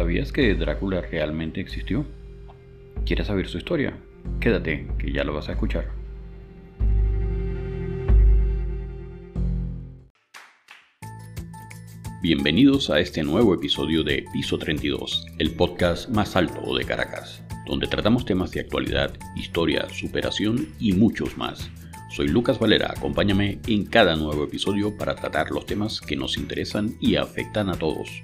¿Sabías que Drácula realmente existió? ¿Quieres saber su historia? Quédate, que ya lo vas a escuchar. Bienvenidos a este nuevo episodio de Piso 32, el podcast más alto de Caracas, donde tratamos temas de actualidad, historia, superación y muchos más. Soy Lucas Valera, acompáñame en cada nuevo episodio para tratar los temas que nos interesan y afectan a todos.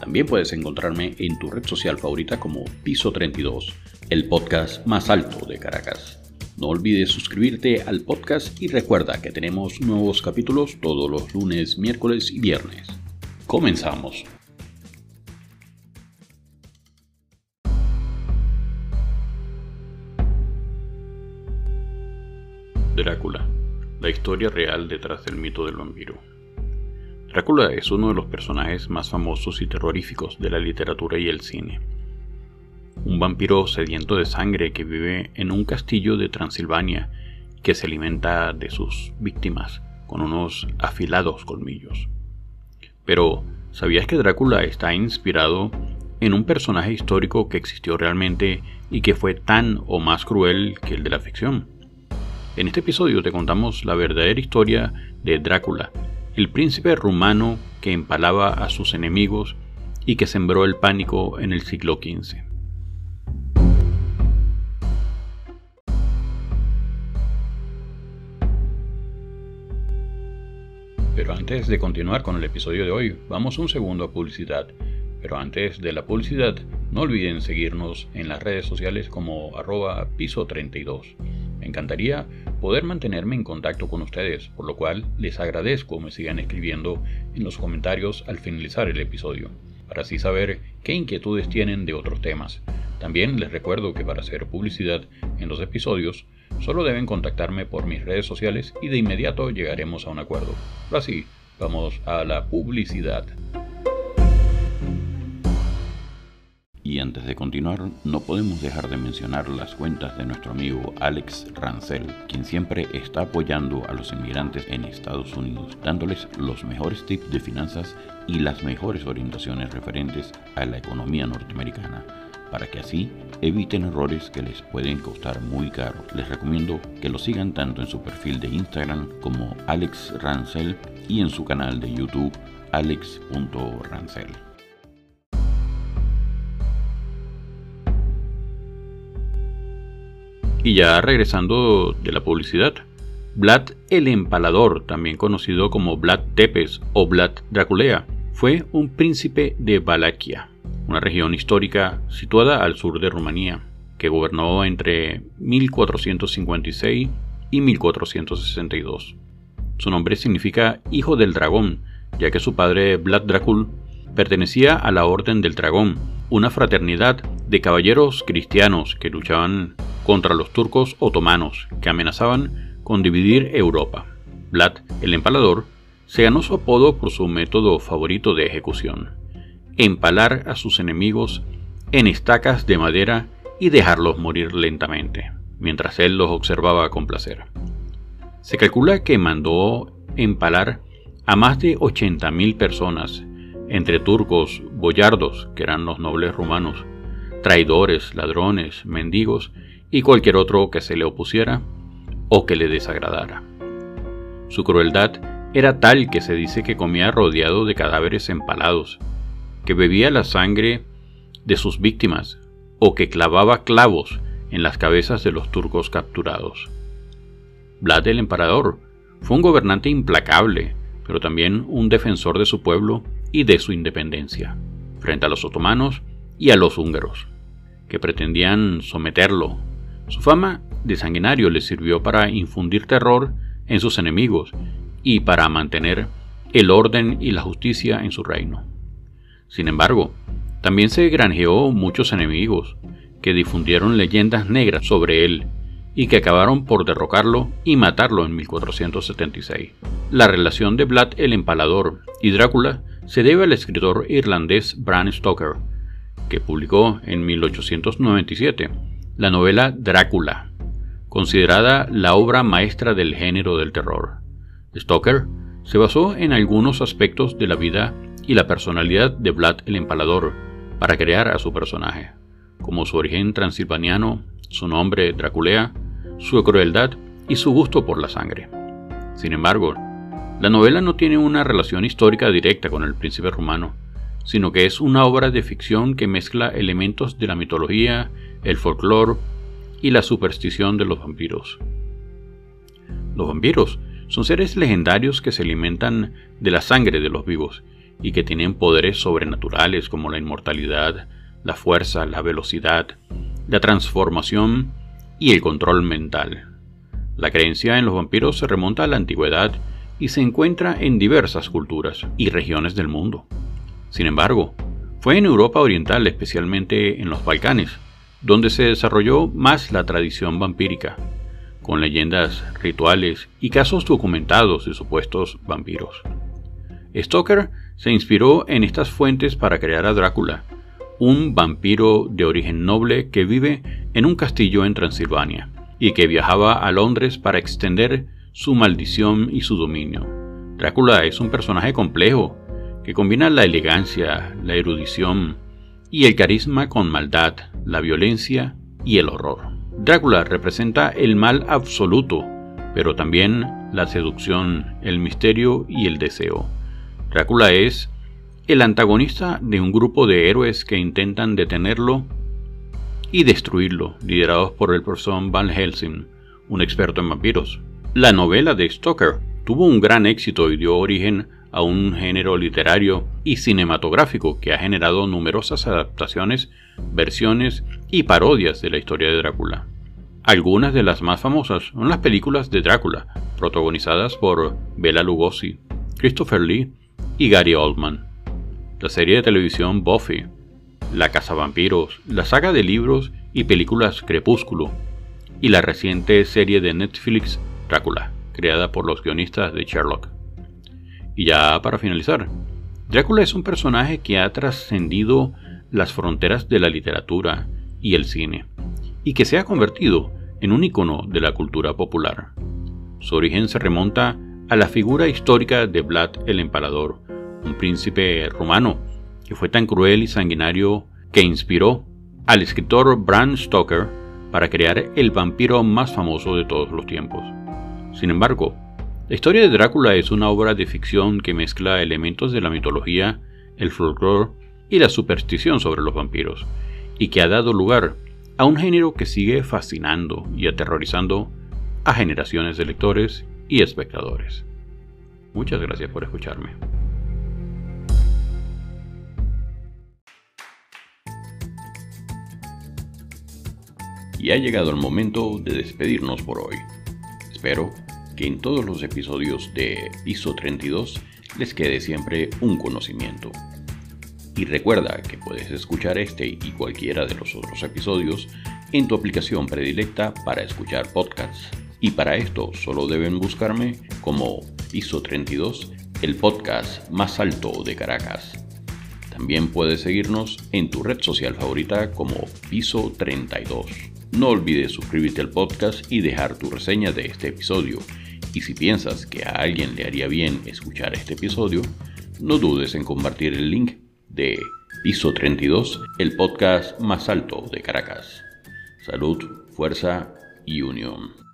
También puedes encontrarme en tu red social favorita como Piso 32, el podcast más alto de Caracas. No olvides suscribirte al podcast y recuerda que tenemos nuevos capítulos todos los lunes, miércoles y viernes. Comenzamos. Drácula, la historia real detrás del mito del vampiro. Drácula es uno de los personajes más famosos y terroríficos de la literatura y el cine. Un vampiro sediento de sangre que vive en un castillo de Transilvania que se alimenta de sus víctimas con unos afilados colmillos. Pero, ¿sabías que Drácula está inspirado en un personaje histórico que existió realmente y que fue tan o más cruel que el de la ficción? En este episodio te contamos la verdadera historia de Drácula el príncipe rumano que empalaba a sus enemigos y que sembró el pánico en el siglo XV. Pero antes de continuar con el episodio de hoy, vamos un segundo a publicidad. Pero antes de la publicidad, no olviden seguirnos en las redes sociales como arroba piso 32. Encantaría poder mantenerme en contacto con ustedes, por lo cual les agradezco me sigan escribiendo en los comentarios al finalizar el episodio, para así saber qué inquietudes tienen de otros temas. También les recuerdo que para hacer publicidad en los episodios, solo deben contactarme por mis redes sociales y de inmediato llegaremos a un acuerdo. Ahora sí, vamos a la publicidad. Y antes de continuar, no podemos dejar de mencionar las cuentas de nuestro amigo Alex Rancel, quien siempre está apoyando a los inmigrantes en Estados Unidos, dándoles los mejores tips de finanzas y las mejores orientaciones referentes a la economía norteamericana, para que así eviten errores que les pueden costar muy caro. Les recomiendo que lo sigan tanto en su perfil de Instagram como Alex Rancel y en su canal de YouTube alex.rancel. Y ya regresando de la publicidad, Vlad el Empalador, también conocido como Vlad Tepes o Vlad Draculea, fue un príncipe de Valaquia, una región histórica situada al sur de Rumanía, que gobernó entre 1456 y 1462. Su nombre significa hijo del dragón, ya que su padre Vlad Dracul pertenecía a la Orden del Dragón, una fraternidad de caballeros cristianos que luchaban contra los turcos otomanos que amenazaban con dividir Europa. Vlad, el empalador, se ganó su apodo por su método favorito de ejecución, empalar a sus enemigos en estacas de madera y dejarlos morir lentamente, mientras él los observaba con placer. Se calcula que mandó empalar a más de 80.000 personas, entre turcos, boyardos, que eran los nobles rumanos, traidores, ladrones, mendigos y cualquier otro que se le opusiera o que le desagradara. Su crueldad era tal que se dice que comía rodeado de cadáveres empalados, que bebía la sangre de sus víctimas o que clavaba clavos en las cabezas de los turcos capturados. Vlad el Emperador fue un gobernante implacable, pero también un defensor de su pueblo y de su independencia, frente a los otomanos y a los húngaros, que pretendían someterlo su fama de sanguinario le sirvió para infundir terror en sus enemigos y para mantener el orden y la justicia en su reino. Sin embargo, también se granjeó muchos enemigos que difundieron leyendas negras sobre él y que acabaron por derrocarlo y matarlo en 1476. La relación de Vlad el Empalador y Drácula se debe al escritor irlandés Bram Stoker, que publicó en 1897 la novela Drácula, considerada la obra maestra del género del terror. Stoker se basó en algunos aspectos de la vida y la personalidad de Vlad el Empalador, para crear a su personaje, como su origen transilvaniano, su nombre Draculea, su crueldad y su gusto por la sangre. Sin embargo, la novela no tiene una relación histórica directa con el príncipe romano, sino que es una obra de ficción que mezcla elementos de la mitología, el folclore y la superstición de los vampiros. Los vampiros son seres legendarios que se alimentan de la sangre de los vivos y que tienen poderes sobrenaturales como la inmortalidad, la fuerza, la velocidad, la transformación y el control mental. La creencia en los vampiros se remonta a la antigüedad y se encuentra en diversas culturas y regiones del mundo. Sin embargo, fue en Europa Oriental, especialmente en los Balcanes, donde se desarrolló más la tradición vampírica, con leyendas, rituales y casos documentados de supuestos vampiros. Stoker se inspiró en estas fuentes para crear a Drácula, un vampiro de origen noble que vive en un castillo en Transilvania y que viajaba a Londres para extender su maldición y su dominio. Drácula es un personaje complejo que combina la elegancia, la erudición y el carisma con maldad, la violencia y el horror. Drácula representa el mal absoluto, pero también la seducción, el misterio y el deseo. Drácula es el antagonista de un grupo de héroes que intentan detenerlo y destruirlo, liderados por el profesor Van Helsing, un experto en vampiros. La novela de Stoker tuvo un gran éxito y dio origen a un género literario y cinematográfico que ha generado numerosas adaptaciones, versiones y parodias de la historia de Drácula. Algunas de las más famosas son las películas de Drácula, protagonizadas por Bela Lugosi, Christopher Lee y Gary Oldman. La serie de televisión Buffy, La Casa Vampiros, la saga de libros y películas Crepúsculo y la reciente serie de Netflix Drácula, creada por los guionistas de Sherlock. Y ya para finalizar, Drácula es un personaje que ha trascendido las fronteras de la literatura y el cine, y que se ha convertido en un icono de la cultura popular. Su origen se remonta a la figura histórica de Vlad el Empalador, un príncipe romano que fue tan cruel y sanguinario que inspiró al escritor Bram Stoker para crear el vampiro más famoso de todos los tiempos. Sin embargo, la historia de Drácula es una obra de ficción que mezcla elementos de la mitología, el folclore y la superstición sobre los vampiros, y que ha dado lugar a un género que sigue fascinando y aterrorizando a generaciones de lectores y espectadores. Muchas gracias por escucharme. Y ha llegado el momento de despedirnos por hoy. Espero que en todos los episodios de Piso 32 les quede siempre un conocimiento. Y recuerda que puedes escuchar este y cualquiera de los otros episodios en tu aplicación predilecta para escuchar podcasts. Y para esto solo deben buscarme como Piso 32, el podcast más alto de Caracas. También puedes seguirnos en tu red social favorita como Piso 32. No olvides suscribirte al podcast y dejar tu reseña de este episodio y si piensas que a alguien le haría bien escuchar este episodio, no dudes en compartir el link de Piso 32, el podcast más alto de Caracas. Salud, fuerza y unión.